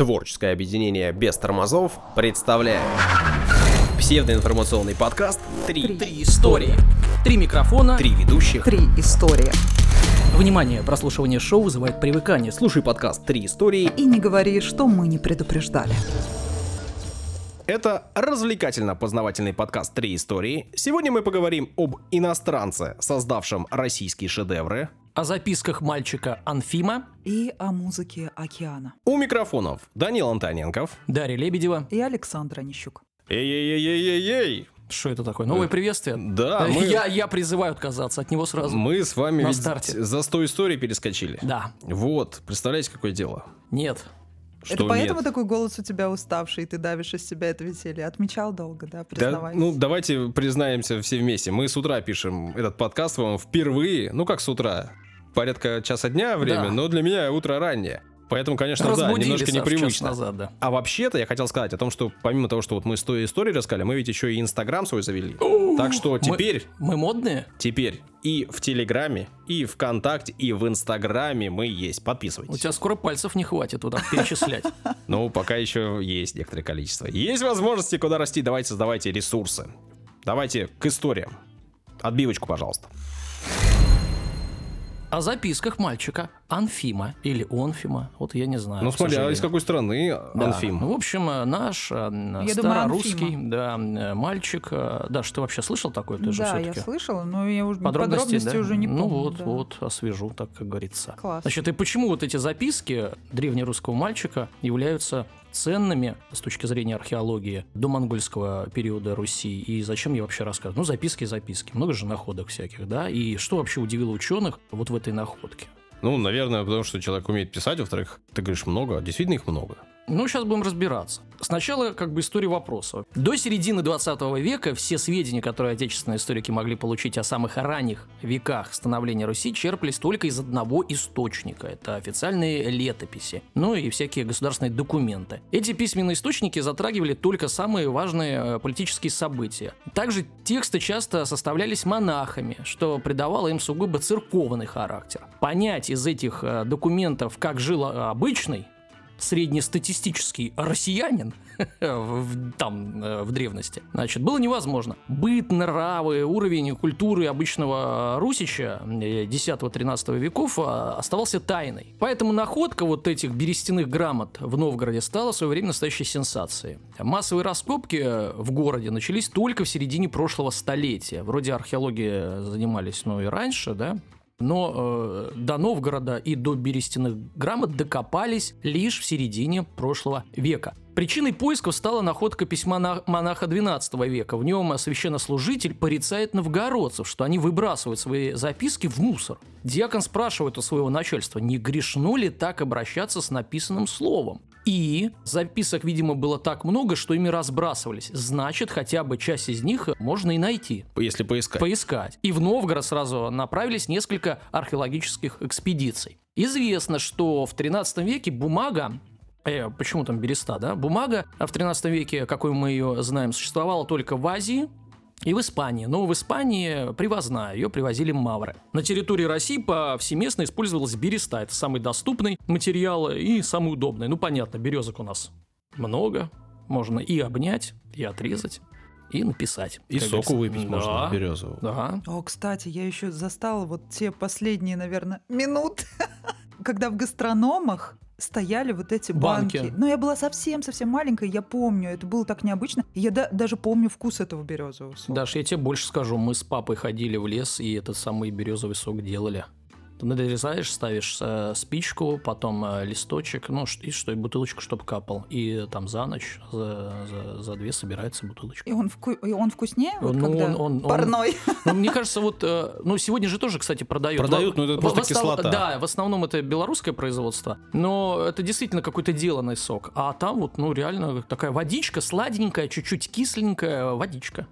Творческое объединение без тормозов представляет псевдоинформационный подкаст «Три, Три истории. Три микрофона. Три ведущих». Три истории. Внимание, прослушивание шоу вызывает привыкание. Слушай подкаст Три истории. И не говори, что мы не предупреждали. Это развлекательно-познавательный подкаст «Три истории». Сегодня мы поговорим об иностранце, создавшем российские шедевры. О записках мальчика Анфима, И о музыке океана. У микрофонов Данил Антоненков. Дарья Лебедева. И Александра Нищук. Эй-эй-эй-эй-эй! Что это такое? Новое приветствие? Да, мы- я, я призываю отказаться от него сразу. Мы с вами На старте. за 100 историй перескочили. Да. Вот, представляете, какое дело? Нет. Что это поэтому нет? такой голос у тебя уставший, и ты давишь из себя это веселье. Отмечал долго, да, Да, признавайся. ну, давайте признаемся все вместе. Мы с утра пишем этот подкаст вам впервые. Ну, как с утра? Порядка часа дня время, Да. но для меня утро раннее. Поэтому, конечно, да, Разбудили, немножко Саш, час непривычно. назад, да. А вообще-то я хотел сказать о том, что помимо того, что вот мы 100 историй рассказали, мы ведь еще и Инстаграм свой завели. Так что Мы- теперь, Мы модные? теперь и в Телеграме, и ВКонтакте, и в Инстаграме мы есть. У Подписывайтесь. тебя скоро пальцев не хватит туда перечислять. Ну, пока еще есть некоторое количество. Есть возможности, куда расти. Давайте создавайте ресурсы. Давайте к историям. Отбивочку, пожалуйста. О записках мальчика Анфима или Онфима, вот я не знаю. ну, смотря сожалению. из какой страны Да. Анфим. Ну, в общем, э, наш э, думаю, старорусский Анфима. да, э, мальчик. э, Даш, ты вообще слышал такое? Ты же да, я все-таки слышала, но я уже подробности, подробности, да? уже не Ну помню. вот, да. вот, освежу, так как говорится. Класс. Значит, и почему вот эти записки древнерусского мальчика являются ценными с точки зрения археологии до монгольского периода Руси, и зачем я вообще рассказываю? Ну, записки, записки, много же находок всяких, да, и что вообще удивило ученых вот в этой находке? Ну, наверное, потому что человек умеет писать, во-вторых, ты говоришь много, действительно их много. Ну, сейчас будем разбираться. Сначала как бы история вопроса. До середины 20 века все сведения, которые отечественные историки могли получить о самых ранних веках становления Руси, черпались только из одного источника. Это официальные летописи, ну и всякие государственные документы. Эти письменные источники затрагивали только самые важные э, политические события. Также тексты часто составлялись монахами, что придавало им сугубо церковный характер. Понять из этих э, документов, как жил э, обычный среднестатистический россиянин в- там э, в древности, значит, было невозможно. Быт, нравы, уровень культуры обычного русича э, 10-13 веков э, оставался тайной. Поэтому находка вот этих берестяных грамот в Новгороде стала в свое время настоящей сенсацией. Массовые раскопки э, в городе начались только в середине прошлого столетия. Вроде археологии занимались, ну и раньше, да, но э, до Новгорода и до берестяных грамот докопались лишь в середине прошлого века. Причиной поисков стала находка письма на- монаха XII века. В нем священнослужитель порицает новгородцев, что они выбрасывают свои записки в мусор. Диакон спрашивает у своего начальства, не грешно ли так обращаться с написанным словом. И записок, видимо, было так много, что ими разбрасывались. Значит, хотя бы часть из них можно и найти Если поискать. поискать. И в Новгород сразу направились несколько археологических экспедиций. Известно, что в 13 веке бумага э, почему там береста, да? Бумага в 13 веке, какой мы ее знаем, существовала только в Азии, и в Испании. Но в Испании привозная, ее привозили мавры. На территории России повсеместно использовалась береста. Это самый доступный материал и самый удобный. Ну, понятно, березок у нас много. Можно и обнять, и отрезать, и написать. И соку говорится. выпить Да, можно березового. Да. О, кстати, я еще застала вот те последние, наверное, минут, когда в гастрономах стояли вот эти банки. Банки. Но я была совсем-совсем маленькая, я помню, это было так необычно. Я да- даже помню вкус этого березового сока. Даш, я тебе больше скажу. Мы с папой ходили в лес и этот самый березовый сок делали. Ты надрезаешь, ставишь э, спичку, потом э, листочек, ну и что, и бутылочку, чтобы капал. И там за ночь, за, за, за две собирается бутылочка. И он, вку- и он вкуснее, вот Ну, когда он- он- он- парной. Ну, мне кажется, вот, э, ну, сегодня же тоже, кстати, продают. Продают, но это В- просто в основ- кислота. Да, в основном это белорусское производство, но это действительно какой-то деланный сок. А там вот, ну, реально такая водичка, сладенькая, чуть-чуть кисленькая водичка.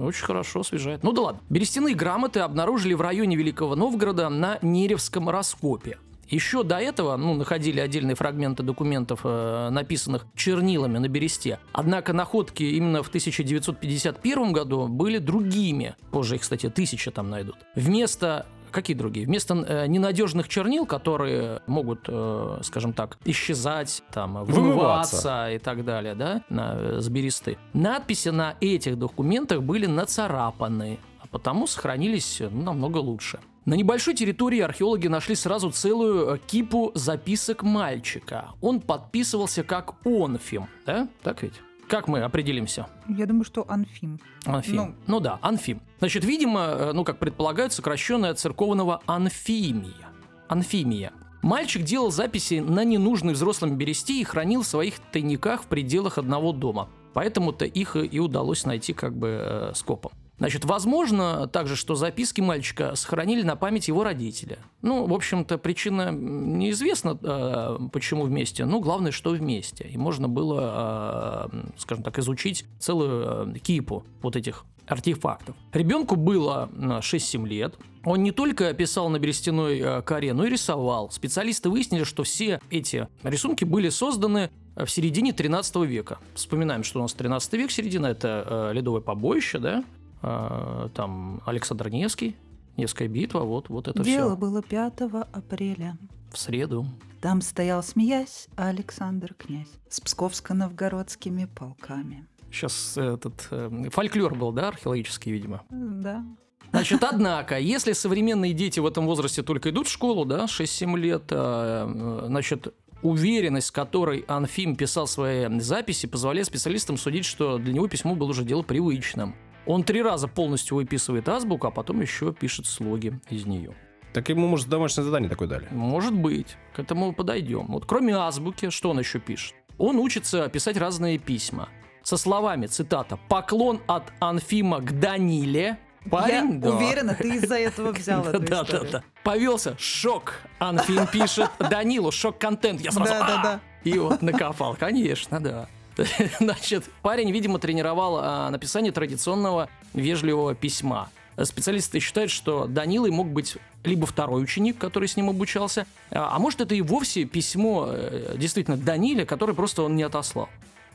Очень хорошо освежает. Ну да ладно. Берестяные грамоты обнаружили в районе Великого Новгорода на Неревском раскопе. Еще до этого ну, находили отдельные фрагменты документов, э, написанных чернилами на бересте. Однако находки именно в 1951 году были другими. Позже их, кстати, тысяча там найдут. Вместо Какие другие? Вместо э, ненадежных чернил, которые могут, э, скажем так, исчезать, там, Вымываться. вымываться и так далее, да, на, э, с бересты, надписи на этих документах были нацарапаны, а потому сохранились ну, намного лучше. На небольшой территории археологи нашли сразу целую кипу записок мальчика. Он подписывался как Онфим, да? Так ведь? Как мы определимся? Я думаю, что Анфим. Анфим. Ну, Ну. да, Анфим. Значит, видимо, э, ну, как предполагают, сокращенное от церковного Анфимия. Анфимия. Мальчик делал записи на ненужной взрослым бересте и хранил в своих тайниках в пределах одного дома. Поэтому-то их и удалось найти как бы э, скопом. Значит, возможно также, что записки мальчика сохранили на память его родителя. Ну, в общем-то, причина неизвестна, э, почему вместе, но главное, что вместе. И можно было, э, скажем так, изучить целую э, кипу вот этих артефактов. Ребенку было э, 6-7 лет. Он не только писал на берестяной коре, но и рисовал. Специалисты выяснили, что все эти рисунки были созданы в середине 13 века. Вспоминаем, что у нас 13 век, середина – это э, ледовое побоище, да? Э, там Александр Невский, Невская битва, вот, вот это Дело все. было 5 апреля. В среду. Там стоял, смеясь, Александр князь с псковско-новгородскими полками. Сейчас этот э, фольклор был, да, археологический, видимо. Да. Значит, однако, если современные дети в этом возрасте только идут в школу, да, 6-7 лет, а, э, значит, уверенность, с которой Анфим писал свои записи, позволяет специалистам судить, что для него письмо было уже дело привычным. Он три раза полностью выписывает азбуку, а потом еще пишет слоги из нее. Так ему, может, домашнее задание такое дали. Может быть, к этому подойдем. Вот кроме азбуки, что он еще пишет? Он учится писать разные письма. Со словами, цитата, «Поклон от Анфима к Даниле». Парень, Я да. уверена, ты из-за этого взял эту Да, да, да. Повелся. Шок. Анфим пишет Данилу. Шок-контент. Я сразу... Да, да, да. И вот накопал. Конечно, да. Значит, парень, видимо, тренировал а, написание традиционного вежливого письма. Специалисты считают, что Данилой мог быть либо второй ученик, который с ним обучался, а а может это и вовсе письмо э, действительно Даниле, который просто он не отослал.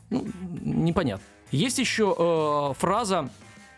Ну, непонятно. Есть еще э, фраза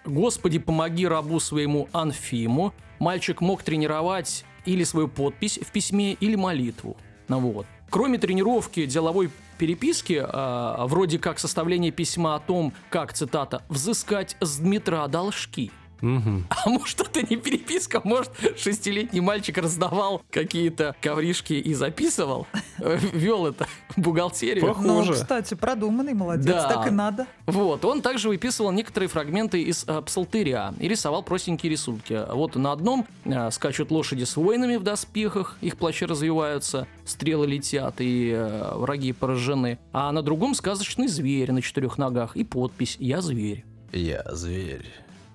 «Господи, помоги рабу своему Анфиму». Мальчик мог тренировать или свою подпись в письме, или молитву. Ну вот. Кроме тренировки деловой переписки, э, вроде как составление письма о том, как, цитата, «взыскать с Дмитра должки». Мгм. А может, это не переписка, может, шестилетний мальчик раздавал какие-то ковришки и записывал, э, вел это в бухгалтерию. Пох- Ну, кстати, продуманный, молодец, Да. так и надо. Вот, он также выписывал некоторые фрагменты из э, псалтыря и рисовал простенькие рисунки. Вот на одном э, скачут лошади с воинами в доспехах, их плащи развиваются, стрелы летят и э, враги поражены. А на другом сказочный зверь на четырех ногах и подпись «Я зверь». Я зверь.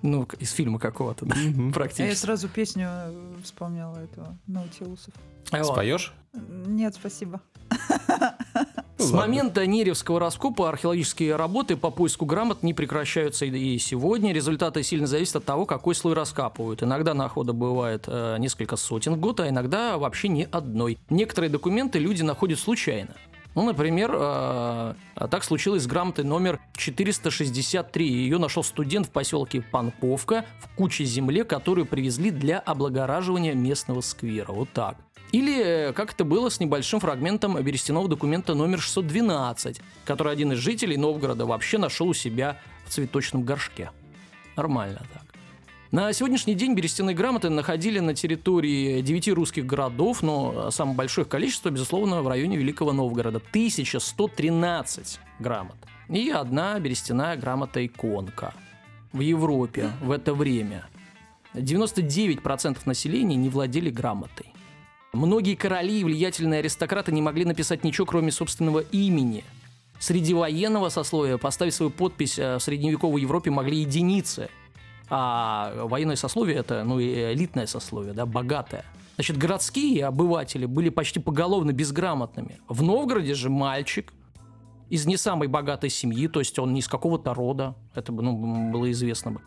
Ну, из фильма какого-то, да, А я практически. сразу песню э, вспомнила этого Наутилусов. Вот. Споешь? Нет, спасибо. С ладно. момента Неревского раскопа археологические работы по поиску грамот не прекращаются и сегодня. Результаты сильно зависят от того, какой слой раскапывают. Иногда находа бывает э, несколько сотен в год, а иногда вообще ни одной. Некоторые документы люди находят случайно. Ну, например, э, так случилось с грамотой номер 463. Ее нашел студент в поселке Панковка в куче земли, которую привезли для облагораживания местного сквера. Вот так. Или э, как это было с небольшим фрагментом берестяного документа номер 612, который один из жителей Новгорода вообще нашел у себя в цветочном горшке. Нормально так. На сегодняшний день берестяные грамоты находили на территории девяти русских городов, но самое большое количество, безусловно, в районе Великого Новгорода. 1113 грамот. И одна берестяная грамота-иконка. В Европе в это время 99% населения не владели грамотой. Многие короли и влиятельные аристократы не могли написать ничего, кроме собственного имени. Среди военного сословия поставить свою подпись э, в средневековой Европе могли единицы. А военное сословие это, ну, элитное сословие, да, богатое. Значит, городские обыватели были почти поголовно безграмотными. В Новгороде же мальчик из не самой богатой семьи, то есть он не из какого-то рода, это бы, ну, было известно бы,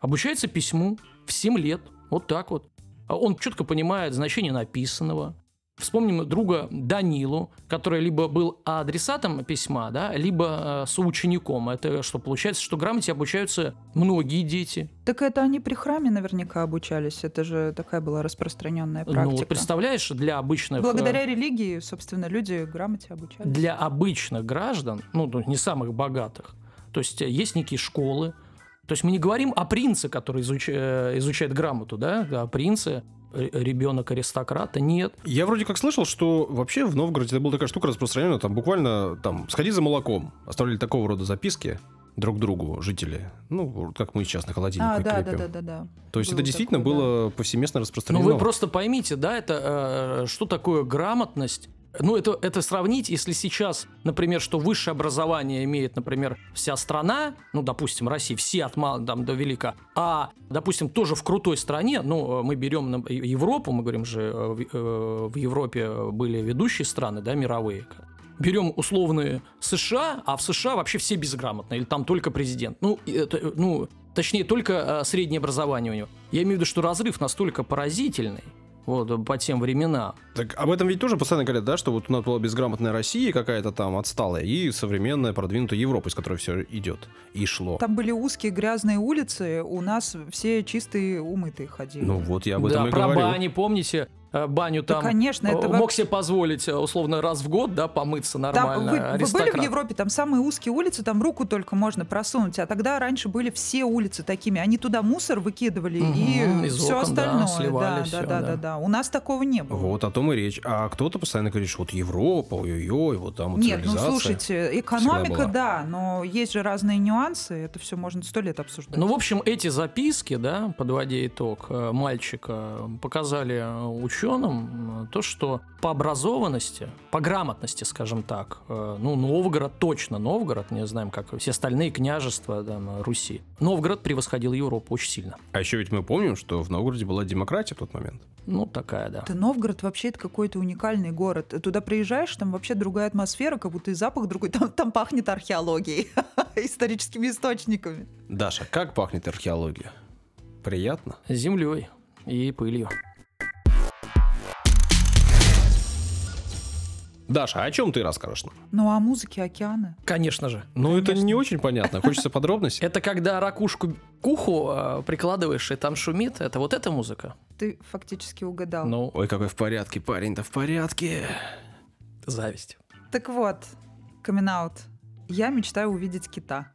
обучается письму в 7 лет, вот так вот. А Он четко понимает значение написанного, Вспомним друга Данилу, который либо был адресатом письма, да, либо э, соучеником. Это что, получается, что грамоте обучаются многие дети. Так это они при храме наверняка обучались. Это же такая была распространенная практика. Ну, вот представляешь, для обычных... э, Благодаря религии, собственно, люди грамоте обучались. Для обычных граждан, ну, ну, не самых богатых, то есть э, есть некие школы, то есть мы не говорим о принце, который изуч... э, изучает грамоту, да, о принце, ребенок аристократа, нет. Я вроде как слышал, что вообще в Новгороде это была такая штука распространенная, там буквально там сходи за молоком. Оставляли такого рода записки друг другу жители. Ну, как мы сейчас на холодильник А, да, да, да, да, да. То есть Было это действительно такое, да. было повсеместно Ну, распространено. вы просто поймите, да, это э, что такое грамотность? Ну, это, это сравнить, если сейчас, например, что высшее образование имеет, например, вся страна, ну, допустим, Россия, все от мала там, до велика, а, допустим, тоже в крутой стране, ну, мы берем Европу, мы говорим же, э, в, э, в Европе были ведущие страны, да, мировые, берем условные США, а в США вообще все безграмотные, или там только президент. Ну, это, ну точнее, только э, среднее образование у него. Я имею в виду, что разрыв настолько поразительный, вот, по тем временам. Так об этом ведь тоже постоянно говорят, да, что вот у нас была безграмотная Россия какая-то там отсталая и современная продвинутая Европа, из которой все идет и шло. Там были узкие грязные улицы, у нас все чистые умытые ходили. Ну вот я об этом да, и про говорю. бани, помните, э, баню Да, там конечно, это э, во- мог себе позволить, э, условно, раз в год, да, помыться Там, нормально, вы, вы были в. Европе, там самые узкие улицы, там руку только можно просунуть, а тогда раньше были все улицы такими, они туда мусор выкидывали Мгм, и из все окон, да, остальное. сливали да, всё, да, да, да. да, да. У нас такого не было. Вот о том и речь. А кто-то постоянно говорит, что вот Европа, ой-ой-ой, вот там вот Нет, ну слушайте, экономика, да, но есть же разные нюансы, это все можно сто лет обсуждать. Ну, в общем, эти записки, да, подводя итог, мальчика показали э, ученым э, то, что по образованности, по грамотности, скажем так, э, ну, Новгород, точно Новгород, не знаем, как все остальные княжества там, Руси, Новгород превосходил Европу очень сильно. А еще ведь мы помним, что в Новгороде была демократия в тот момент. Ну, такая, да. Это Новгород вообще это какой-то уникальный город. Туда приезжаешь, там вообще другая атмосфера, как будто и запах другой. Там, там пахнет археологией, историческими источниками. Даша, как пахнет археология? Приятно? Землей и пылью. Даша, о чем ты расскажешь нам? Ну а музыки океана? Конечно же. Ну, это не очень понятно. Хочется подробностей. Это когда ракушку к уху э, прикладываешь, и там шумит. Это вот эта музыка? Ты фактически угадал. Ну, Ой, какой в порядке, парень-то в порядке. зависть. Так вот, камин Я мечтаю увидеть кита.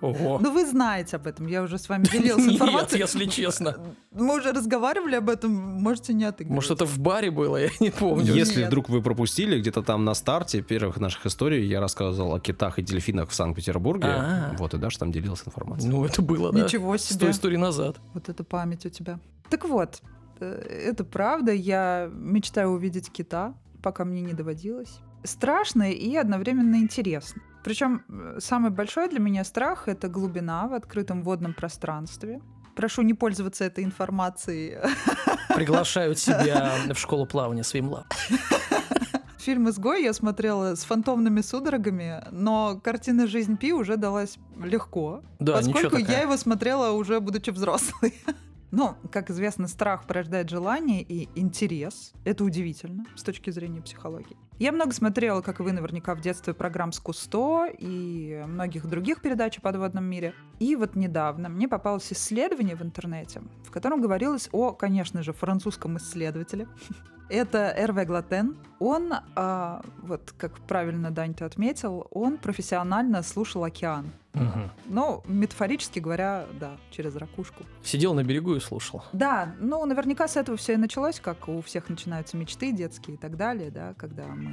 Ого. Ну вы знаете об этом, я уже с вами делилась Нет, информацией. если честно. Мы уже разговаривали об этом, можете не отыгрывать. Может, это в баре было, я не помню. Если Нет. вдруг вы пропустили, где-то там на старте первых наших историй я рассказывал о китах и дельфинах в Санкт-Петербурге. А. Вот, и Даша там делилась информацией. Ну, это было, да. Ничего Сто себе. историй назад. Вот это память у тебя. Так вот, э, это правда, я мечтаю увидеть кита, пока мне не доводилось. Страшно и одновременно интересно. Причем э, самый большой для меня страх — это глубина в открытом водном пространстве. Прошу не пользоваться этой информацией. Приглашают себя в школу плавания своим лап. Фильм «Изгой» я смотрела с фантомными судорогами, но картина «Жизнь Пи» уже далась легко, Да, поскольку я его смотрела уже будучи взрослой. Ну, как известно, страх порождает желание и интерес. Это удивительно с точки зрения психологии. Я много смотрела, как и вы наверняка в детстве, программ с Кусто и многих других передач о подводном мире. И вот недавно мне попалось исследование в интернете, в котором говорилось о, конечно же, французском исследователе. Это Эрве Глатен. Он, а, вот как правильно Дань ты отметил, он профессионально слушал океан. Мгм. Ну, метафорически говоря, да, через ракушку. Сидел на берегу и слушал. Да, ну, наверняка с этого все и началось, как у всех начинаются мечты детские и так далее, да, когда мы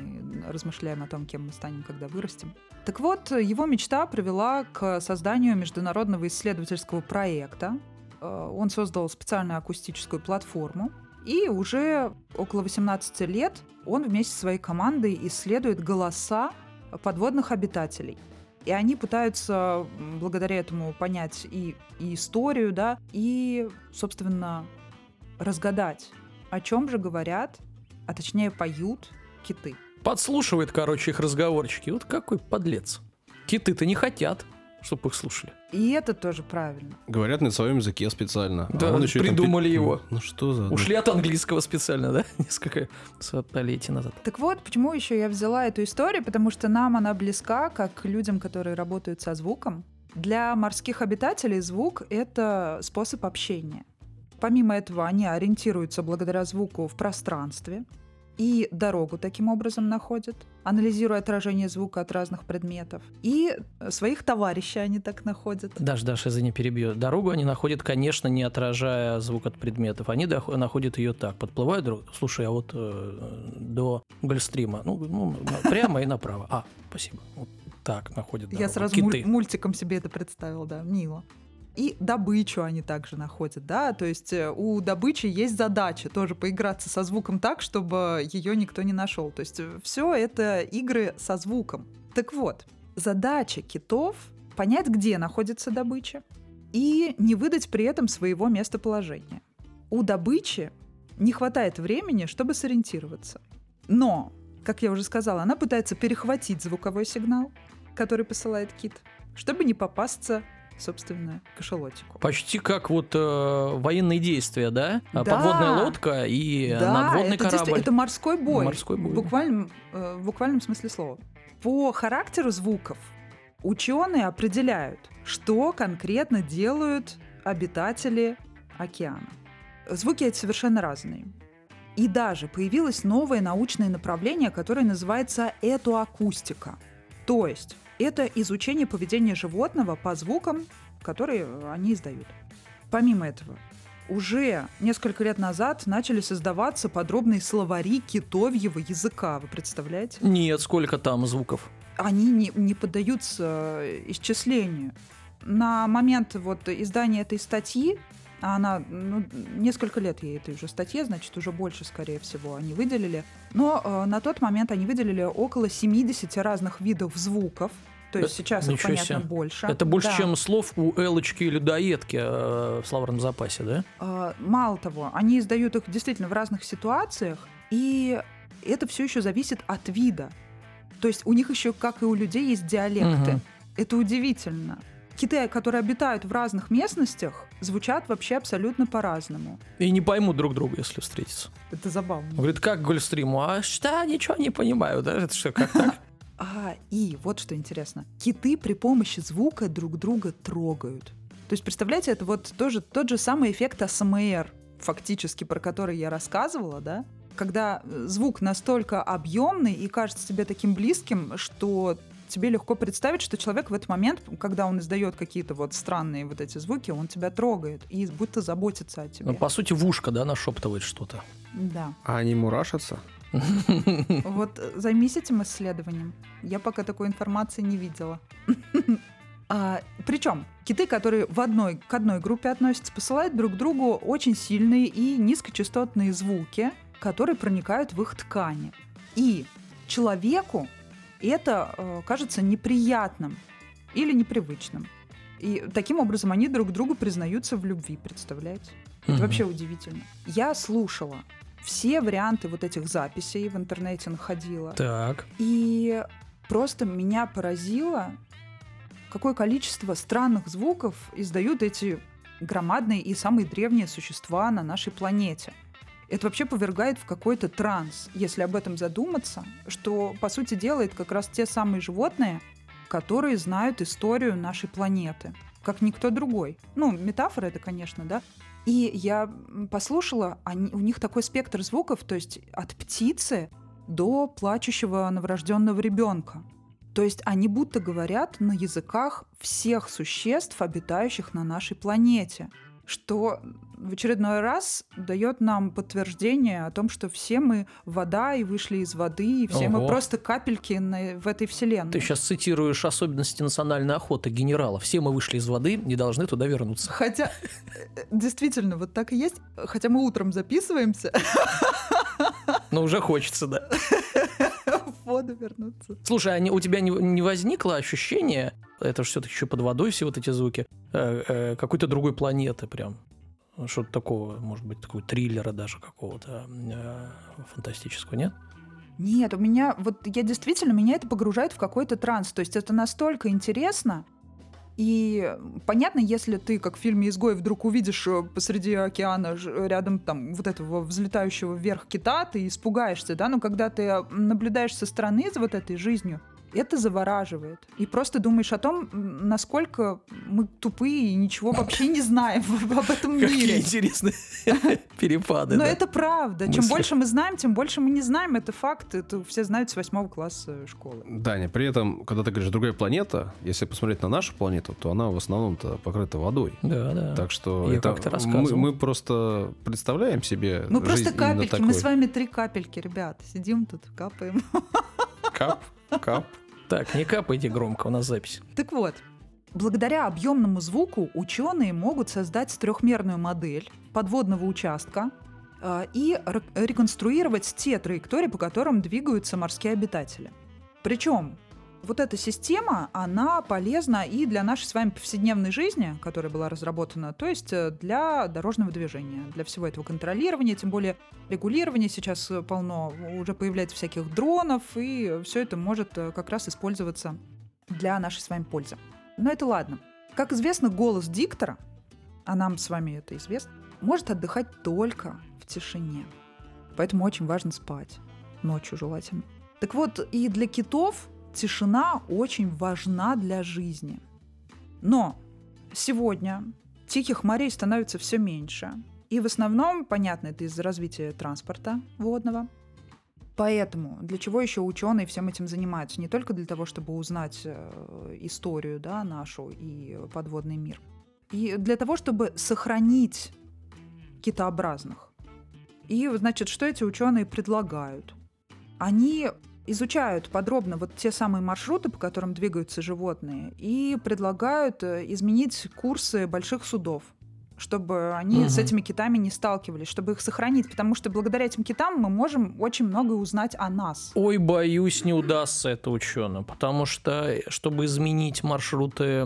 размышляем о том, кем мы станем, когда вырастем. Так вот, его мечта привела к созданию международного исследовательского проекта. Э, Он создал специальную акустическую платформу, и уже около 18 лет он вместе со своей командой исследует голоса подводных обитателей. И они пытаются благодаря этому понять и, и историю, да, и, собственно, разгадать, о чем же говорят, а точнее поют киты. Подслушивает, короче, их разговорчики. Вот какой подлец. Киты-то не хотят, чтобы их слушали. И это тоже правильно. Говорят на своем языке специально. Да, а он еще там придумали пи- его. Ну что за... Ушли от английского специально, да? Несколько столетий назад. Так вот, почему еще я взяла эту историю, потому что нам она близка, как людям, которые работают со звуком. Для морских обитателей звук — это способ общения. Помимо этого, они ориентируются благодаря звуку в пространстве и дорогу таким образом находят, анализируя отражение звука от разных предметов. И своих товарищей они так находят. Даш, Даша, извини, перебью. Дорогу они находят, конечно, не отражая звук от предметов. Они находят ее так, подплывают друг... Слушай, а вот э, до Гольфстрима, ну, ну, прямо и направо. А, спасибо. Вот так находят Я дорогу. сразу муль- Киты. мультиком себе это представила, да, мило. И добычу они также находят, да, то есть э, у добычи есть задача тоже поиграться со звуком так, чтобы ее никто не нашел. То есть все это игры со звуком. Так вот, задача китов понять, где находится добыча, и не выдать при этом своего местоположения. У добычи не хватает времени, чтобы сориентироваться. Но, как я уже сказала, она пытается перехватить звуковой сигнал, который посылает кит, чтобы не попасться, собственно, кашалотику. Почти как вот э, военные действия, да? А Да. Подводная лодка и э, надводный это, корабль. это морской бой. Морской бой. В буквальном, э, в буквальном смысле слова. По характеру звуков ученые определяют, что конкретно делают обитатели океана. Звуки эти совершенно разные. И даже появилось новое научное направление, которое называется этоакустика. То есть это изучение поведения животного по звукам, которые они издают. Помимо этого, уже несколько лет назад начали создаваться подробные словари китовьего языка. Вы представляете? Нет, сколько там звуков? Они не, не поддаются э, исчислению. На момент вот издания этой статьи, а она ну, несколько лет ей этой уже статье, значит, уже больше, скорее всего, они выделили. Но э, на тот момент они выделили около 70 разных видов звуков. То есть Э, сейчас их, ничего понятно, себе. больше. Это больше, Да. чем слов у Элочки и людоедки э, в словарном запасе, да? А, Мало того, они издают их действительно в разных ситуациях, и это все еще зависит от вида. То есть у них еще, как и у людей, есть диалекты. Мгм. Это удивительно. Киты, которые обитают в разных местностях, звучат вообще абсолютно по-разному. И не поймут друг друга, если встретятся. Это забавно. Он говорит, как Гольфстриму? А что, ничего не понимаю, да? Это что, как так? А, и вот что интересно. Киты при помощи звука друг друга трогают. То есть, представляете, это вот тоже тот же самый эффект АСМР, фактически, про который я рассказывала, да? Когда э, звук настолько объемный и кажется тебе таким близким, что тебе легко представить, что человек в этот момент, когда он издает какие-то вот странные вот эти звуки, он тебя трогает и будто заботится о тебе. Ну, по сути, в ушко, да, нашептывает что-то. Да. А они мурашатся? Вот займись этим исследованием. Я пока такой информации не видела. А, причем киты, которые в одной, к одной группе относятся, посылают друг другу очень сильные и низкочастотные звуки, которые проникают в их ткани. И человеку это э, кажется неприятным или непривычным. И таким образом они друг другу признаются в любви, представляете? Это Мгм. вообще удивительно. Я слушала все варианты вот этих записей в интернете находила. Так. И просто меня поразило, какое количество странных звуков издают эти громадные и самые древние существа на нашей планете. Это вообще повергает в какой-то транс, если об этом задуматься, что, по сути, делает как раз те самые животные, которые знают историю нашей планеты, как никто другой. Ну, метафора это, конечно, да. И я послушала, они, у них такой спектр звуков, то есть от птицы до плачущего новорожденного ребенка. То есть они будто говорят на языках всех существ, обитающих на нашей планете. Что в очередной раз дает нам подтверждение о том, что все мы вода и вышли из воды, и все мы Ого. просто капельки на- в этой вселенной. Ты сейчас цитируешь особенности национальной охоты генерала. Все мы вышли из воды и должны туда вернуться. Хотя, э, действительно, вот так и есть. Хотя мы утром записываемся, Но уже хочется, да. в воду вернуться. Слушай, а не- у тебя не, не возникло ощущение, это же все-таки еще под водой все вот эти звуки, э, э, какой-то другой планеты прям? Что-то такого, может быть, такого триллера даже какого-то э, фантастического, нет? Нет, у меня, вот я действительно, меня это погружает в какой-то транс. То есть это настолько интересно, И понятно, если ты, как в фильме «Изгой», вдруг увидишь э, посреди океана рядом там вот этого взлетающего вверх кита, ты испугаешься, да, но когда ты наблюдаешь со стороны за вот этой жизнью, это завораживает. И просто думаешь о том, насколько мы тупые и ничего вообще не знаем об этом мире. Какие интересные перепады. Но это правда. Чем больше мы знаем, тем больше мы не знаем. Это факт. Это все знают с восьмого класса школы. Даня, при этом, когда ты говоришь другая планета, если посмотреть на нашу планету, то она в основном-то покрыта водой. Да, да. Так что это мы, мы просто представляем себе. Мы просто капельки. Мы с вами три капельки, ребят. Сидим тут, капаем. Кап, кап. Так, не капайте громко, у нас запись. Так вот, Благодаря объемному звуку ученые могут создать трехмерную модель подводного участка э, и реконструировать те траектории, по которым двигаются морские обитатели. Причем вот эта система, она полезна и для нашей с вами повседневной жизни, которая была разработана, то есть э, для дорожного движения, для всего этого контролирования, тем более регулирования сейчас полно, уже появляется всяких дронов, и все это может э, как раз использоваться для нашей с вами пользы. Но это ладно. Как известно, голос диктора, а нам с вами это известно, может отдыхать только в тишине. Поэтому очень важно спать. Ночью желательно. Так вот, и для китов тишина очень важна для жизни. Но сегодня тихих морей становится все меньше. И в основном, понятно, это из-за развития транспорта водного. Поэтому для чего еще ученые всем этим занимаются? Не только для того, чтобы узнать э, историю да, нашу и подводный мир. И для того, чтобы сохранить китообразных. И, значит, что эти ученые предлагают? Они изучают подробно вот те самые маршруты, по которым двигаются животные, и предлагают э, изменить курсы больших судов чтобы они угу. с этими китами не сталкивались, чтобы их сохранить, потому что благодаря этим китам мы можем очень много узнать о нас. Ой, боюсь, не удастся это ученым, потому что, чтобы изменить маршруты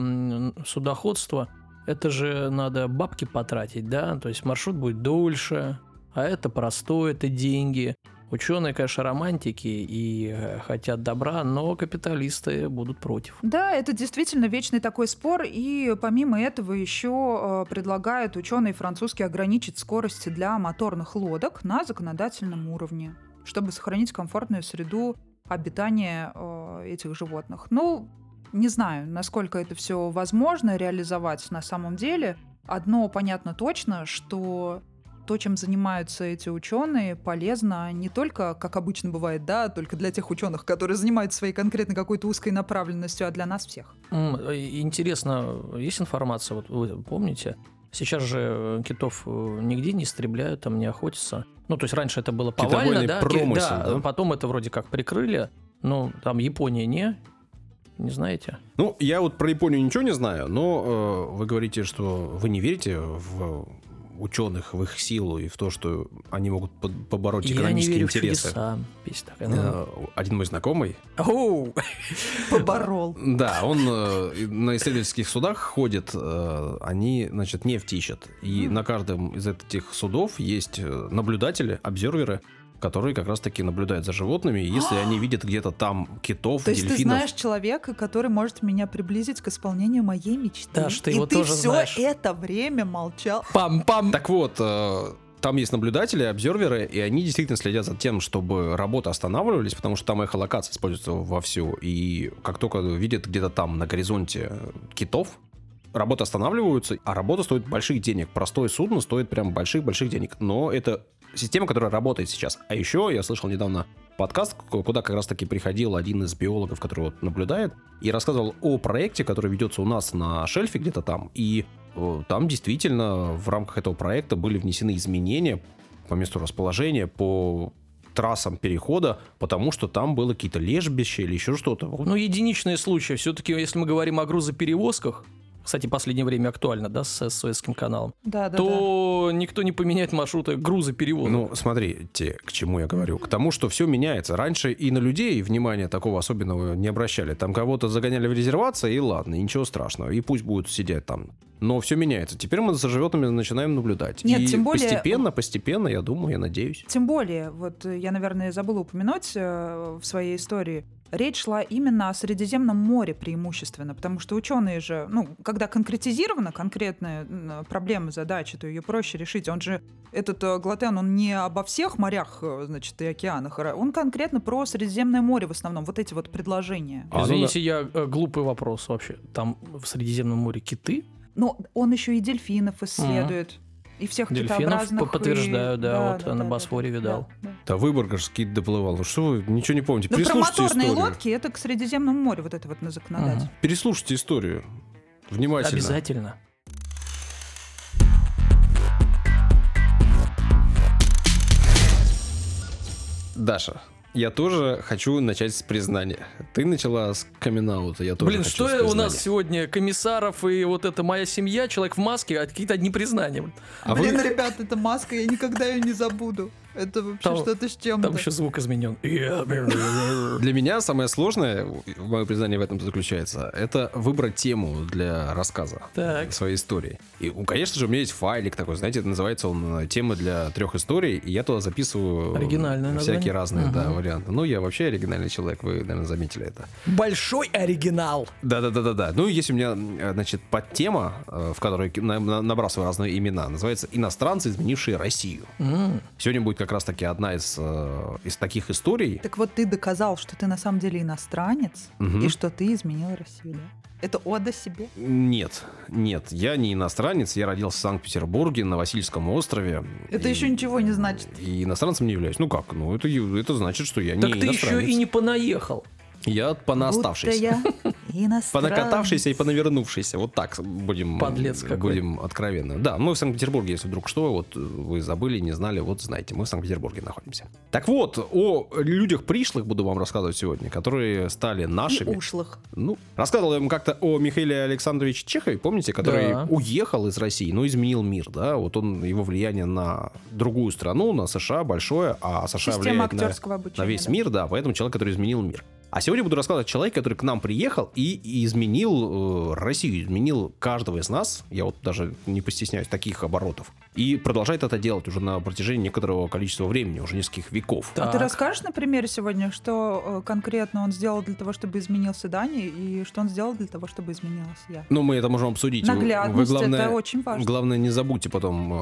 судоходства, это же надо бабки потратить, да, то есть маршрут будет дольше, а это простое, это деньги. Ученые, конечно, романтики и э, хотят добра, но капиталисты будут против. Да, это действительно вечный такой спор, и помимо этого еще э, предлагают ученые французские ограничить скорость для моторных лодок на законодательном уровне, чтобы сохранить комфортную среду обитания э, этих животных. Ну, не знаю, насколько это все возможно реализовать на самом деле. Одно понятно точно, что то, чем занимаются эти ученые, полезно не только, как обычно бывает, да, только для тех ученых, которые занимаются своей конкретно какой-то узкой направленностью, а для нас всех. Интересно, есть информация, вот вы помните, Сейчас же китов э, нигде не истребляют, там не охотятся. Ну, то есть раньше это было повально, да? Промысел, да, да, потом это вроде как прикрыли. Ну, там Япония не, не знаете? Ну, я вот про Японию ничего не знаю, но э, вы говорите, что вы не верите в ученых, в их силу и в то, что они могут побороть экономические Я не верю интересы. В чудеса. Песня такая, ну. Один мой знакомый. Поборол. Да, он э, на исследовательских судах ходит, э, они, значит, нефть ищут. И на каждом из этих судов есть э, наблюдатели, обзерверы, которые как раз-таки наблюдают за животными, и если они видят где-то там китов, То есть ты знаешь человека, который может меня приблизить к исполнению моей мечты. Да, что и его ты тоже все знаешь. это время молчал. Пам-пам. Так вот, э, там есть наблюдатели, обзерверы, и они действительно следят за тем, чтобы работы останавливались, потому что там эхолокация используется вовсю. И как только видят где-то там на горизонте китов, работы останавливаются, а работа стоит больших денег. Простое судно стоит прям больших-больших денег. Но это система, которая работает сейчас. А еще я слышал недавно подкаст, куда как раз-таки приходил один из биологов, который вот наблюдает, и рассказывал о проекте, который ведется у нас на шельфе где-то там. И там действительно в рамках этого проекта были внесены изменения по месту расположения, по трассам перехода, потому что там было какие-то лежбища или еще что-то. Ну, единичные случаи. Все-таки, если мы говорим о грузоперевозках, кстати, в последнее время актуально, да, с Суэцким каналом, да, да, то да. никто не поменяет маршруты груза перевоза. Ну, смотрите, к чему я говорю. К тому, что все меняется. Раньше и на людей внимания такого особенного не обращали. Там кого-то загоняли в резервации, и ладно, ничего страшного. И пусть будут сидеть там. Но все меняется. Теперь мы за животными начинаем наблюдать. Нет, и тем более... постепенно, постепенно, я думаю, я надеюсь. Тем более, вот я, наверное, забыла упомянуть э, в своей истории, речь шла именно о Средиземном море преимущественно, потому что ученые же, ну, когда конкретизирована конкретная проблема, задача, то ее проще решить. Он же, этот э, Глотен, он не обо всех морях, э, значит, и океанах, он конкретно про Средиземное море в основном, вот эти вот предложения. А, ну Извините, я э, глупый вопрос вообще. Там в Средиземном море киты? Но он еще и дельфинов исследует. И всех Дельфинов подтверждаю, и- да, вот на Босфоре да, видал. да, да. Да Выборг же скид доплывал. Ну что вы, ничего не помните? Ну, про Переслушайте моторные историю. лодки это к Средиземному морю, вот это вот на законодательство. Мгм. Переслушайте историю. Внимательно. Обязательно. Даша, я тоже хочу начать с признания. Ты начала с камин я тоже Блин, хочу что с у нас сегодня? Комиссаров и вот это моя семья, человек в маске, а какие-то одни признания. А Блин, вы- ребят, это маска, я никогда ее не забуду. Это вообще Там- что-то с чем-то. Там еще звук изменен. Для меня самое сложное, мое признание в этом заключается, это выбрать тему для рассказа Так. своей истории. И, конечно же, у меня есть файлик такой, знаете, называется он э, «Темы для трех историй», и я туда записываю Оригинальное всякие название. разные да, варианты. Ну, я вообще оригинальный человек, вы, наверное, заметили это. Большой оригинал. Да-да-да-да-да. Ну, есть у меня, э, значит, подтема, э, в которой на- на- набрасываю разные имена, называется «Иностранцы, изменившие Россию». Сегодня будет как раз-таки одна из, э, из таких историй. Так вот ты доказал, что ты на самом деле иностранец, Мгм. и что ты изменил Россию, да? Это ода себе. Нет, нет, я не иностранец, я родился в Санкт-Петербурге на Васильевском острове. Это И- еще ничего не значит. И иностранцем не являюсь. Ну как? Ну это, это значит, что я Так не ты еще иностранец. и не понаехал. Я понаоставшийся. Будто я иностранец. Понакатавшийся и понавернувшийся. Вот так будем, Подлец какой. будем откровенны. Да, мы в Санкт-Петербурге, если вдруг что, вот вы забыли, не знали, вот знаете, мы в Санкт-Петербурге находимся. Так вот, о людях пришлых буду вам рассказывать сегодня, которые стали И нашими. ушлых. Ну, рассказывал я вам как-то о Михаиле Александровиче Чехове, помните, который Да. уехал из России, но изменил мир, да? Вот он, его влияние на другую страну, на США большое, а США Система влияет на, на весь да. мир, да, поэтому человек, который изменил мир. А сегодня буду рассказывать о человеке, который к нам приехал и, и изменил э, Россию, изменил каждого из нас, я вот даже не постесняюсь таких оборотов, и продолжает это делать уже на протяжении некоторого количества времени, уже нескольких веков. А ты Так. расскажешь на примере сегодня, что э, конкретно он сделал для того, чтобы изменился Дани, и что он сделал для того, чтобы изменилась я? Ну, мы это можем обсудить. Наглядность, вы, главное, это очень важно. Главное, не забудьте потом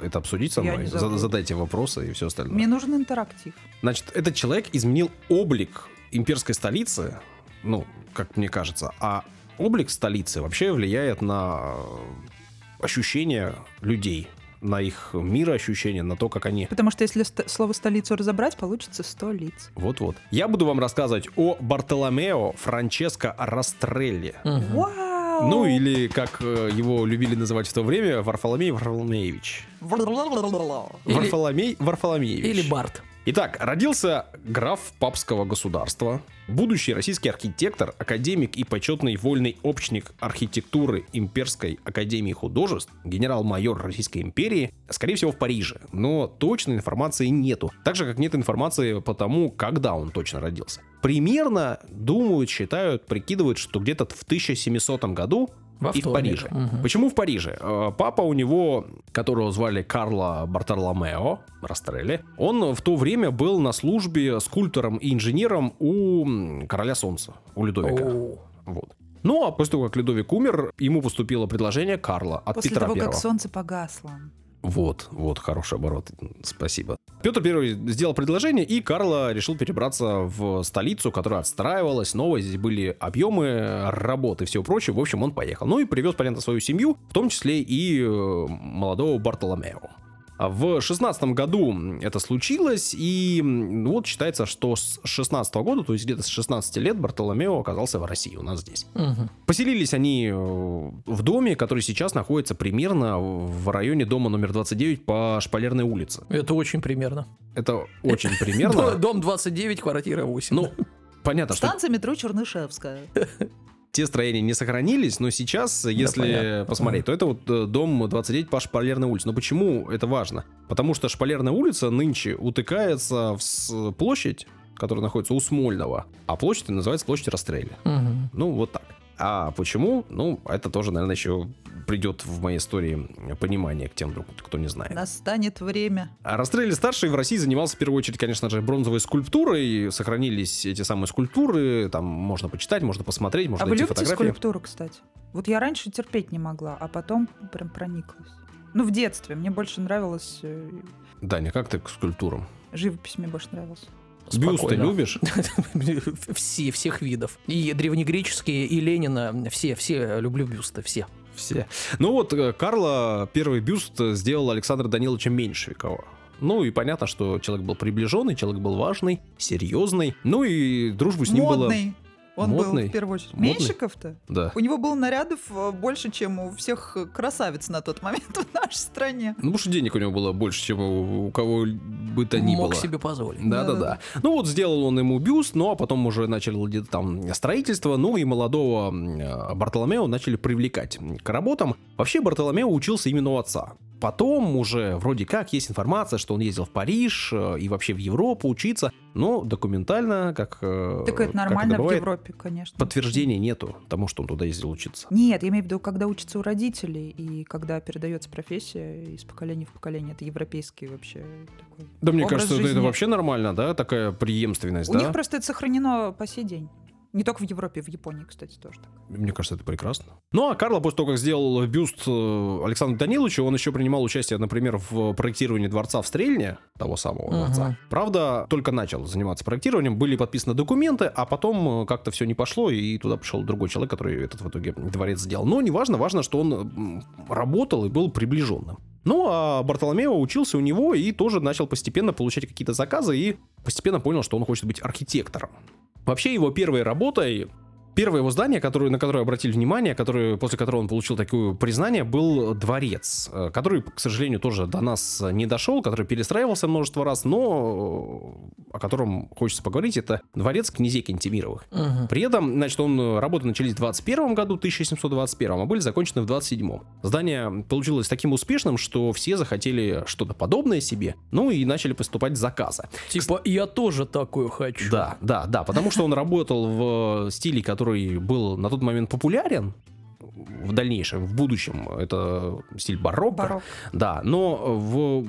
э, это обсудить со Я мной. задайте вопросы и все остальное. Мне нужен интерактив. Значит, этот человек изменил облик имперской столицы, ну, как мне кажется, а облик столицы вообще влияет на э, ощущения людей, на их мироощущения, на то, как они Потому что если ст- слово столицу разобрать, получится сто лиц. вот-вот. Я буду вам рассказывать о Бартоломео Франческо Растрелли. Вау! Ну, или, как э, его любили называть в то время, Варфоломей Варфоломеевич. Или- Варфоломей Варфоломеевич. Или Барт. Итак, родился граф папского государства, будущий российский архитектор, академик и почетный вольный общник архитектуры Имперской академии художеств, генерал-майор Российской империи, скорее всего, в Париже. Но точной информации нету. Так же, как нет информации по тому, когда он точно родился. Примерно думают, считают, прикидывают, что где-то в 1700 году Во и в. Париже. Мгм. Почему в Париже? Э, Папа у него, которого звали Карло Бартоломео Растрелли, он в то время был на службе скульптором и инженером у короля солнца, у Людовика. О. Вот. Ну, а после того, как Людовик умер, ему поступило предложение Карла от После Петра того, Первого. как солнце погасло. Вот, вот, хороший оборот, спасибо. Петр Первый сделал предложение, и Карло решил перебраться в столицу, которая отстраивалась, новая, здесь были объемы работы и всего прочего. В общем, он поехал. Ну и привез, понятно, свою семью, в том числе и э, молодого Бартоломео. А В шестнадцатом году это случилось, и вот считается, что с 16 года, то есть где-то с 16 лет, Бартоломео оказался в России, у нас здесь. Мгм. Поселились они э, в доме, который сейчас находится примерно в районе дома номер 29 по Шпалерной улице. Это очень примерно. Это очень примерно. Дом 29, квартира 8. Ну, понятно, что Станция метро Чернышевская. те строения не сохранились, но сейчас, если понятно. посмотреть, то это вот э, дом 29 по Шпалерной улице. Но почему это важно? Потому что Шпалерная улица нынче утыкается в площадь, которая находится у Смольного, а площадь называется площадь Растрелли. Мгм. Ну, вот так. А почему? Ну, это тоже, наверное, еще придет в моей истории понимание к тем, вдруг, кто не знает. Настанет время. А Растрелли старший в России занимался в первую очередь, конечно же, бронзовой скульптурой. Сохранились эти самые скульптуры. Там можно почитать, можно посмотреть, можно а найти любите фотографии. скульптуру, кстати? Вот я раньше терпеть не могла, а потом прям прониклась. Ну, в детстве. Мне больше нравилось... э, Даня, как ты к скульптурам? Живопись мне больше нравилась. Бюсты Спокойно. любишь? Все, всех видов. И древнегреческие, и Ленина. Все, все люблю бюсты, все. Все. Ну вот, э, Карла первый бюст сделал Александра Даниловича Меньшевикова. Ну и понятно, что человек был приближенный, человек был важный, серьезный. Ну и дружбу с ним было... Модный. Он Модный? был в первую очередь. Модный? Меньшиков-то? Да. У него было нарядов э, больше, чем у всех э, красавиц на тот момент в нашей стране. Ну, потому что денег у него было больше, чем у, у кого бы то ни Мог было. себе позволить. Да-да-да. Ну вот сделал он ему бюст, ну а потом уже начал где-то там строительство, ну и молодого м, Бартоломео начали привлекать к работам. Вообще Бартоломео учился именно у отца. Потом уже вроде как есть информация, что он ездил в Париж э, и вообще в Европу учиться, но документально, как э, Так это нормально в бывает, Европе, конечно. подтверждения нету тому, что он туда ездил учиться. Нет, я имею в виду, когда учатся у родителей и когда передается профессия из поколения в поколение. Это европейский вообще такой. Да мне кажется, это, это жизни. вообще нормально, да, такая преемственность, У да? них просто это сохранено по сей день. Не только в Европе, в Японии, кстати, тоже так. Мне кажется, это прекрасно. Ну, а Карло, после того, как сделал бюст э, Александру Даниловичу, он еще принимал участие, например, в проектировании дворца в Стрельне, того самого Мгм. дворца. Правда, только начал заниматься проектированием, были подписаны документы, а потом э, как-то все не пошло, и туда пришел другой человек, который этот в итоге дворец сделал. Но неважно, важно, что он работал и был приближенным. Ну, а Бартоломео учился у него и тоже начал постепенно получать какие-то заказы и постепенно понял, что он хочет быть архитектором. Вообще его первой работой Первое его здание, которое, на которое обратили внимание, которое, после которого он получил такое признание, был дворец, э, который, к сожалению, тоже до нас не дошел, который перестраивался множество раз, но э, о котором хочется поговорить, это дворец князей Кентемировых. Мгм. При этом, значит, он, э, работы начались в 21 году, 1721, а были закончены в 27 Здание получилось таким успешным, что все захотели что-то подобное себе, ну и начали поступать заказы. Типа, я тоже такую хочу. Да, да, да, потому что он работал в стиле, который был на тот момент популярен в дальнейшем, в будущем. Это стиль барокко. Барокко. Да, но в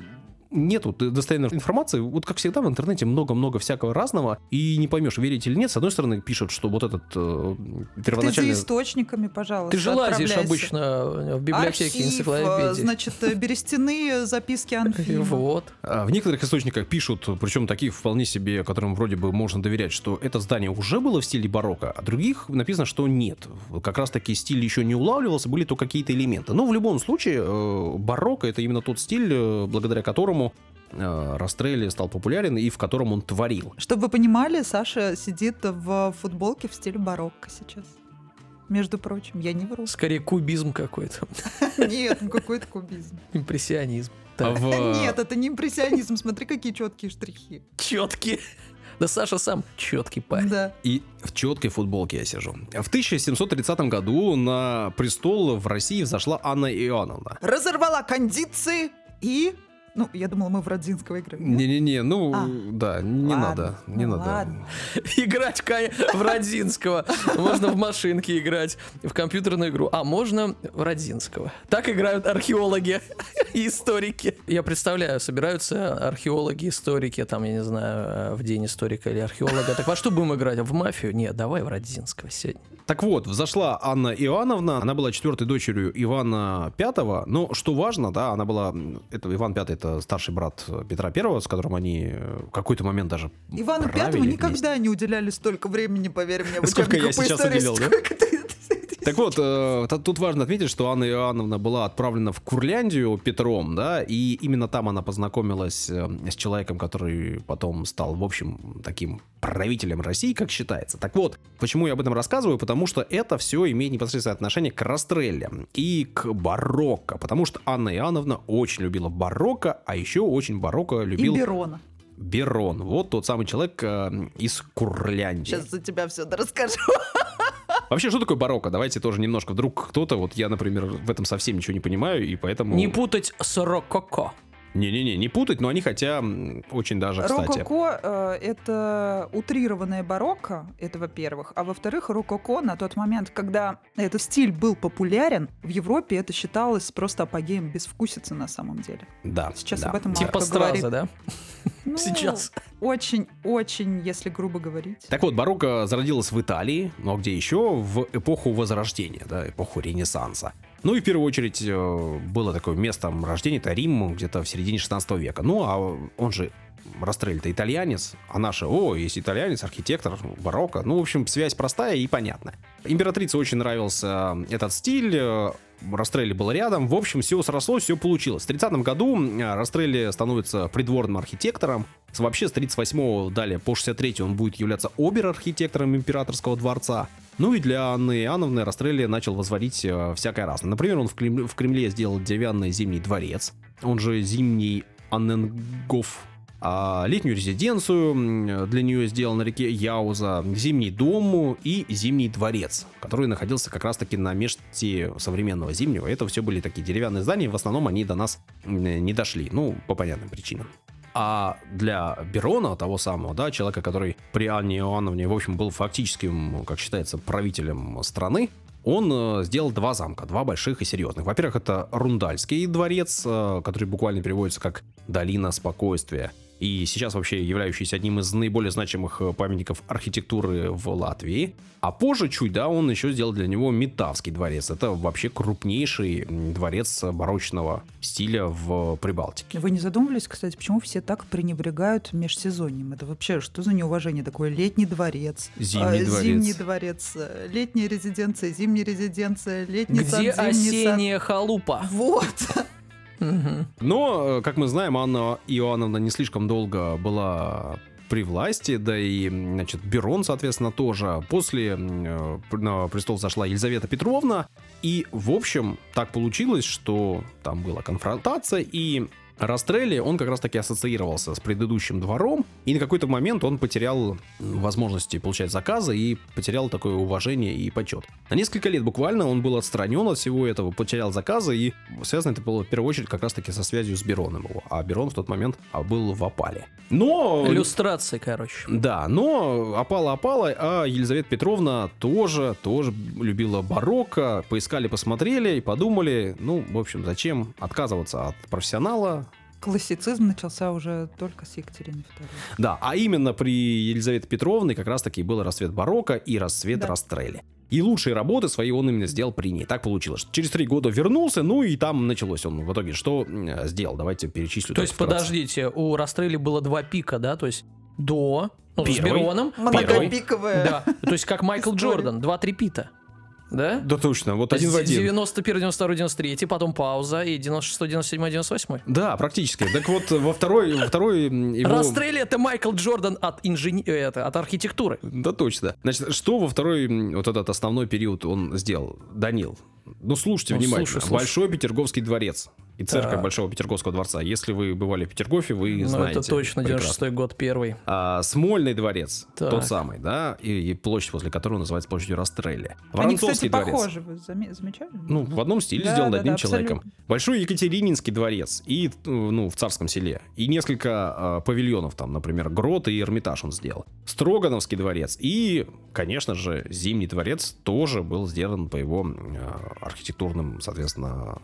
нету достоверной информации. Вот как всегда в интернете много-много всякого разного, и не поймешь, верить или нет. С одной стороны, пишут, что вот этот э, Ты первоначальный... за источниками, пожалуйста, Ты же лазишь обычно в библиотеке Архив, энциклопедии. значит, э, берестяные записки Анфима. Вот. А В некоторых источниках пишут, причем таких вполне себе, которым вроде бы можно доверять, что это здание уже было в стиле барокко, а других написано, что нет. Как раз таки стиль еще не улавливался, были то какие-то элементы. Но в любом случае, э, барокко это именно тот стиль, э, благодаря которому э, Растрелли стал популярен и в котором он творил. Чтобы вы понимали, Саша сидит в футболке в стиле барокко сейчас. Между прочим, я не вру. Скорее кубизм какой-то. Нет, ну какой-то кубизм. Импрессионизм. А в- Нет, это не импрессионизм. Смотри, какие четкие штрихи. четкий. Да Саша сам четкий парень. Да. И в четкой футболке я сижу. В 1730 году на престол в России взошла Анна Иоанновна. Разорвала кондиции и... Ну, я думала, мы в Родзинского играем. Не-не-не, ну, А. да, не Ладно, надо, не ну надо. ладно. Играть в Родзинского. Можно в машинке играть, в компьютерную игру. А можно в Родзинского. Так играют археологи и историки. Я представляю, собираются археологи, историки, там, я не знаю, э, в день историка или археолога. Так во что будем играть? В мафию? Нет, давай в Родзинского сегодня. Так вот, взошла Анна Иоанновна, она была четвертой дочерью Ивана Пятого, но что важно, да, она была, это Иван Пятый, это старший брат Петра Первого, с которым они э, в какой-то момент даже Ивану Пятому вместе. никогда не уделяли столько времени, поверь мне, в Сколько я по сейчас истории. уделил, да? Сколько ты- Так вот, э, тут важно отметить, что Анна Иоанновна была отправлена в Курляндию Петром, да, и именно там она познакомилась э, с человеком, который потом стал, в общем, таким правителем России, как считается. Так вот, почему я об этом рассказываю? Потому что это все имеет непосредственное отношение к Растрелле и к барокко, потому что Анна Иоанновна очень любила барокко, а еще очень барокко И любил Берона. Берон. Вот тот самый человек э, из Курляндии. Сейчас за тебя все расскажу. Вообще, что такое барокко? Давайте тоже немножко. Вдруг кто-то, вот я, например, в этом совсем ничего не понимаю, и поэтому... Не путать с рококо. Не-не-не, не путать, но они хотя очень даже, кстати. Рококо э, это утрированная барокко, это во-первых. А во-вторых, рококо на тот момент, когда этот стиль был популярен, в Европе это считалось просто апогеем безвкусицы на самом деле. Да. Сейчас да, об этом да. мало Типа кто говорит. страза, да? Ну, Сейчас. Очень-очень, если грубо говорить. Так вот, барокко зародилась в Италии, но где еще? В эпоху Возрождения, да, эпоху Ренессанса. Ну и в первую очередь э, было такое местом рождения, это Рим, где-то в середине 16 века. Ну, а он же Растрелли-то итальянец, а наши, о, есть итальянец, архитектор, барокко. Ну, в общем, связь простая и понятна. Императрице очень нравился этот стиль, э, Растрелли был рядом. В общем, все срослось, все получилось. В 30 году э, Растрелли становится придворным архитектором. Вообще, с 38 далее по 63 он будет являться обер-архитектором императорского дворца. Ну и для Анны Иоанновны Растрелли начал возводить э, всякое разное. Например, он в Кремле, в Кремле сделал деревянный зимний дворец, он же зимний Анненгоф а летнюю резиденцию для нее сделал на реке Яуза, зимний дом и зимний дворец, который находился как раз-таки на месте современного зимнего. Это все были такие деревянные здания, в основном они до нас не дошли, ну, по понятным причинам. А для Берона, того самого, да, человека, который при Анне Иоанновне, в общем, был фактическим, как считается, правителем страны, он э, сделал два замка, два больших и серьезных. Во-первых, это Рундальский дворец, э, который буквально переводится как «долина спокойствия», и сейчас вообще являющийся одним из наиболее значимых э, памятников архитектуры в Латвии. А позже чуть, да, он еще сделал для него Метавский дворец. Это вообще крупнейший дворец барочного стиля в Прибалтике. Вы не задумывались, кстати, почему все так пренебрегают межсезоньем? Это вообще что за неуважение такое? Летний дворец, Зимний э, дворец. зимний дворец, э, летняя резиденция, зимняя резиденция, летний Где сад, зимний сад. осенняя халупа? Вот. Но, э, как мы знаем, Анна Иоанновна не слишком долго была при власти, да и, значит, Берон, соответственно, тоже. После э, на престол зашла Елизавета Петровна, и, в общем, так получилось, что там была конфронтация, и Растрелли, он как раз таки ассоциировался с предыдущим двором, и на какой-то момент он потерял возможности получать заказы и потерял такое уважение и почет. На несколько лет буквально он был отстранен от всего этого, потерял заказы, и связано это было в первую очередь как раз таки со связью с Бероном его. А Берон в тот момент а, был в опале. Но... Иллюстрации, короче. Да, но опала-опала, а Елизавета Петровна тоже, тоже любила барокко, поискали, посмотрели и подумали, ну, в общем, зачем отказываться от профессионала, Классицизм начался уже только с Екатерины II. Да, а именно при Елизавете Петровне как раз-таки был расцвет барокко и расцвет Да. Растрелли. И лучшие работы свои он именно сделал при ней. Так получилось. что Через три года вернулся, ну и там началось он в итоге. Что сделал? Давайте перечислю. То есть, вкратце. подождите, у Растрелли было два пика, да? То есть до, ну, с Первый. Бероном. Многопиковая. Да, то есть как Майкл История. Джордан, два трипита. Да? Да точно, вот один в один. 91, 92, 93, потом пауза, и 96, 97, 98. Да, практически. Так вот, во второй, во второй его... Растрелли это Майкл Джордан от, инжени... э, это, от архитектуры. Да точно. Значит, что во второй вот этот основной период он сделал? Данил, ну слушайте Ну, внимательно. слушай, слушай. Большой Петерговский дворец и церковь Так. Большого Петерговского дворца. Если вы бывали в Петергофе, вы ну, знаете. это точно, прекрасно. 96 год первый. А, Смольный дворец, Так. тот самый, да, и, и площадь, возле которой называется площадью Растрелли. Они, Воронцовский кстати, дворец. похожи, вы заме- замечали? Ну, в одном стиле Да, сделан да, одним да, человеком. абсолютно. Большой Екатерининский дворец и, ну, в Царском селе. И несколько э, павильонов там, например, Грот и Эрмитаж он сделал. Строгановский дворец и, конечно же, Зимний дворец тоже был сделан по его э, архитектурным, соответственно,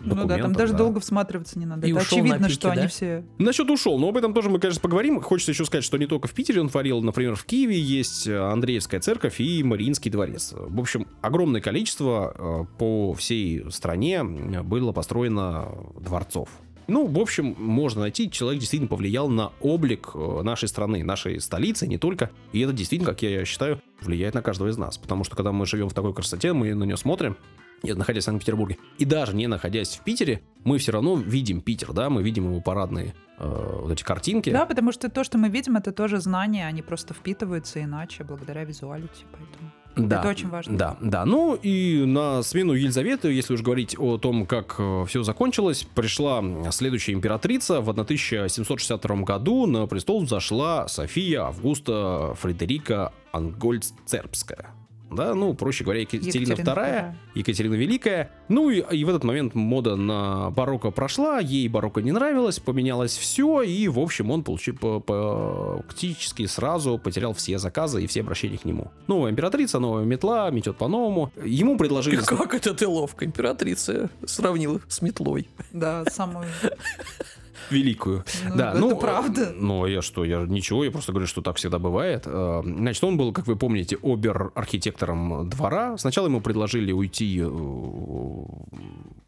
Ну да, там даже да. долго всматриваться не надо. И Это ушел очевидно, на пике, что да? они все... Насчет ушел, но об этом тоже мы, конечно, поговорим. Хочется еще сказать, что не только в Питере он творил, например, в Киеве есть э, Андреевская церковь и Мариинский дворец. В общем, огромное количество э, по всей стране э, было построено дворцов. Ну, в общем, можно найти, человек действительно повлиял на облик нашей страны, нашей столицы, не только. И это действительно, как я считаю, влияет на каждого из нас. Потому что когда мы живем в такой красоте, мы на нее смотрим, и находясь в Санкт-Петербурге, и даже не находясь в Питере, мы все равно видим Питер, да, мы видим его парадные э, вот эти картинки. Да, потому что то, что мы видим, это тоже знания, они просто впитываются иначе благодаря визуалити, поэтому... Да, Это очень важно. Да, да. Ну и на смену Елизаветы, если уж говорить о том, как все закончилось, пришла следующая императрица. В 1762 году на престол зашла София Августа Фредерика Ангольцербская. Да, ну, проще говоря, Екатерина, Екатерина II, II. Екатерина Великая. Ну и, и в этот момент мода на барокко прошла, ей барокко не нравилось, поменялось все, и, в общем, он получил по- по- практически сразу потерял все заказы и все обращения к нему. Новая императрица, новая метла, метет по-новому. Ему предложили... Как это ты ловко императрица сравнила с метлой? Да, самую... Великую. Ну, да, это ну, правда. э, Ну, я что, я ничего, я просто говорю, что так всегда бывает. Э, Значит, он был, как вы помните, обер-архитектором двора. Сначала ему предложили уйти э,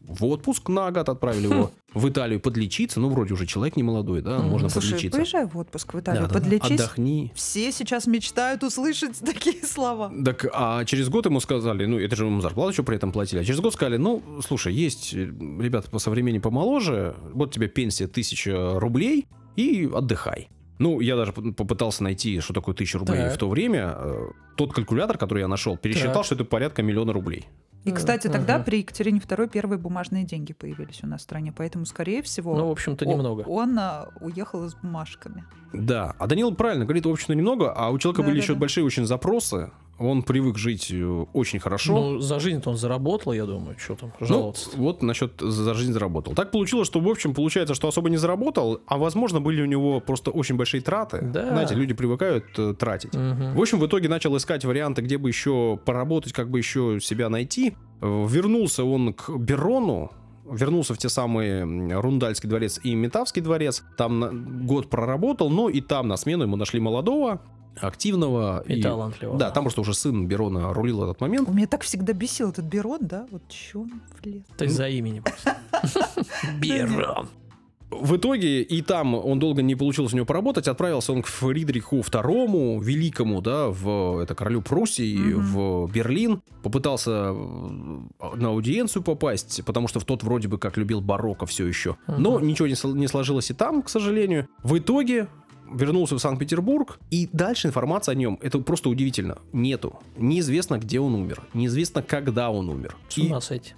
в отпуск на год, отправили его в Италию подлечиться. Ну, вроде уже человек не молодой, да, можно Слушай, подлечиться. поезжай в отпуск в Италию, Да, да, да. подлечись. Отдохни. Все сейчас мечтают услышать такие слова. Так, а через год ему сказали, ну, это же ему зарплату еще при этом платили, а через год сказали, ну, слушай, есть э, ребята по современнее помоложе, вот тебе пенсия тысяча рублей и отдыхай. Ну, я даже п- попытался найти, что такое тысяча рублей Так. в то время. Э, Тот калькулятор, который я нашел, пересчитал, Так. что это порядка миллиона рублей. И, кстати, тогда Ага. при Екатерине II первые бумажные деньги появились у нас в стране, поэтому, скорее всего, Ну, в общем-то, немного. он а, уехал с бумажками. Да, а Данил правильно говорит, в общем-то, немного, а у человека были Да-да-да. еще большие очень запросы, он привык жить э, очень хорошо. Ну, за жизнь-то он заработал, я думаю, что там Ну, жаловаться. вот насчет за жизнь заработал. Так получилось, что, в общем, получается, что особо не заработал, а, возможно, были у него просто очень большие траты. Да. Знаете, люди привыкают э, тратить. Мгм. В общем, в итоге начал искать варианты, где бы еще поработать, как бы еще себя найти. Э, Вернулся он к Берону, вернулся в те самые Рундальский дворец и Метавский дворец. Там год проработал, но и там на смену ему нашли молодого, активного. И талантливого. Да, там просто уже сын Берона рулил этот момент. У меня так всегда бесил этот Берон, да? Вот чё он влез? То есть за имени просто. Берон. В итоге и там он долго не получилось у него поработать, отправился он к Фридриху II, великому, да, в это королю Пруссии, Мгм. в Берлин, попытался э, на аудиенцию попасть, потому что в тот вроде бы как любил барокко все еще, но Мгм. ничего не, не сложилось и там, к сожалению. В итоге вернулся в Санкт-Петербург, и дальше информация о нем, это просто удивительно, нету. Неизвестно, где он умер, неизвестно, когда он умер. С ума сойти.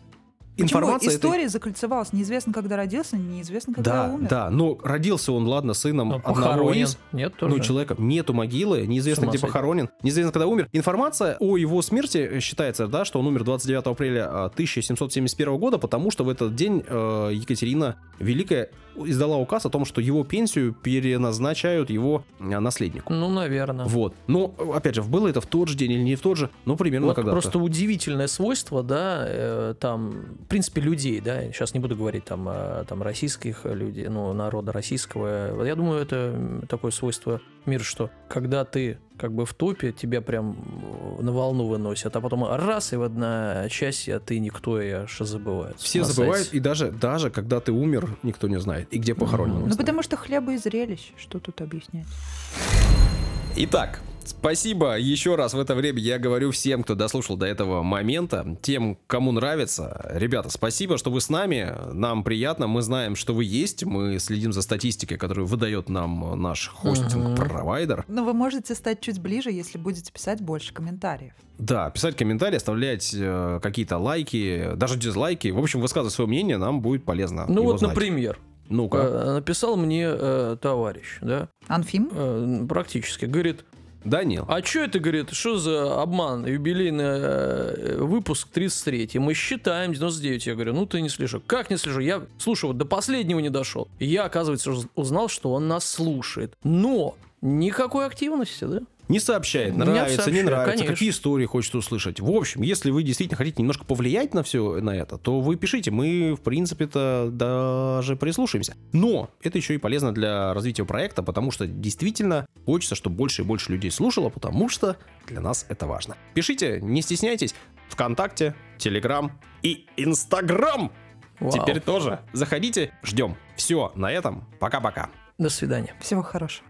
Почему информация этой- история закольцевалась? Неизвестно, когда родился, неизвестно, когда Да, умер. да, но родился он, ладно, сыном А одного Похоронен. из, Нет, тоже. ну, человека. Нету могилы, неизвестно, где похоронен, неизвестно, когда умер. Информация о его смерти считается, да, что он умер 29 апреля а, 1771 года, потому что в этот день э, Екатерина Великая издала указ о том, что его пенсию переназначают его э, наследнику. Ну, наверное. Вот. Но, опять же, было это в тот же день или не в тот же, ну, примерно Вот когда-то. просто удивительное свойство, да, э, там, принципе, людей, да, сейчас не буду говорить там, о, там российских людей, ну, народа российского. Вот Я думаю, это такое свойство мира, что когда ты как бы в топе, тебя прям э, на волну выносят, а потом раз и в одночасье, а ты никто, и аж забывают. Все забывают, сайте. и даже, даже когда ты умер, никто не знает. И где похоронен. Мгм. Ну, потому что хлеба и зрелищ. Что тут объяснять? Итак, спасибо еще раз в это время я говорю всем, кто дослушал до этого момента, тем, кому нравится. Ребята, спасибо, что вы с нами, нам приятно, мы знаем, что вы есть, мы следим за статистикой, которую выдает нам наш хостинг-провайдер. Но вы можете стать чуть ближе, если будете писать больше комментариев. Да, писать комментарии, оставлять э, какие-то лайки, даже дизлайки. В общем, высказывать свое мнение нам будет полезно. Ну вот, знать. например, Ну-ка. э, написал мне э, товарищ, да, Анфим? э, практически, говорит, Данил. А что это, говорит, что за обман? Юбилейный э, выпуск 33 Мы считаем 99. Я говорю, ну ты не слежу. Как не слежу? Я, слушай, вот до последнего не дошел. И я, оказывается, уз- узнал, что он нас слушает. Но никакой активности, да? Не сообщает, Не нравится, не сообщает, нравится, конечно. какие истории хочет услышать. В общем, если вы действительно хотите немножко повлиять на все на это, то вы пишите, мы, в принципе-то, даже прислушаемся. Но это еще и полезно для развития проекта, потому что действительно хочется, чтобы больше и больше людей слушало, потому что для нас это важно. Пишите, не стесняйтесь, ВКонтакте, Телеграм и Инстаграм. Вау. Теперь тоже. Заходите, ждем. Все, на этом. Пока-пока. До свидания. Всего хорошего.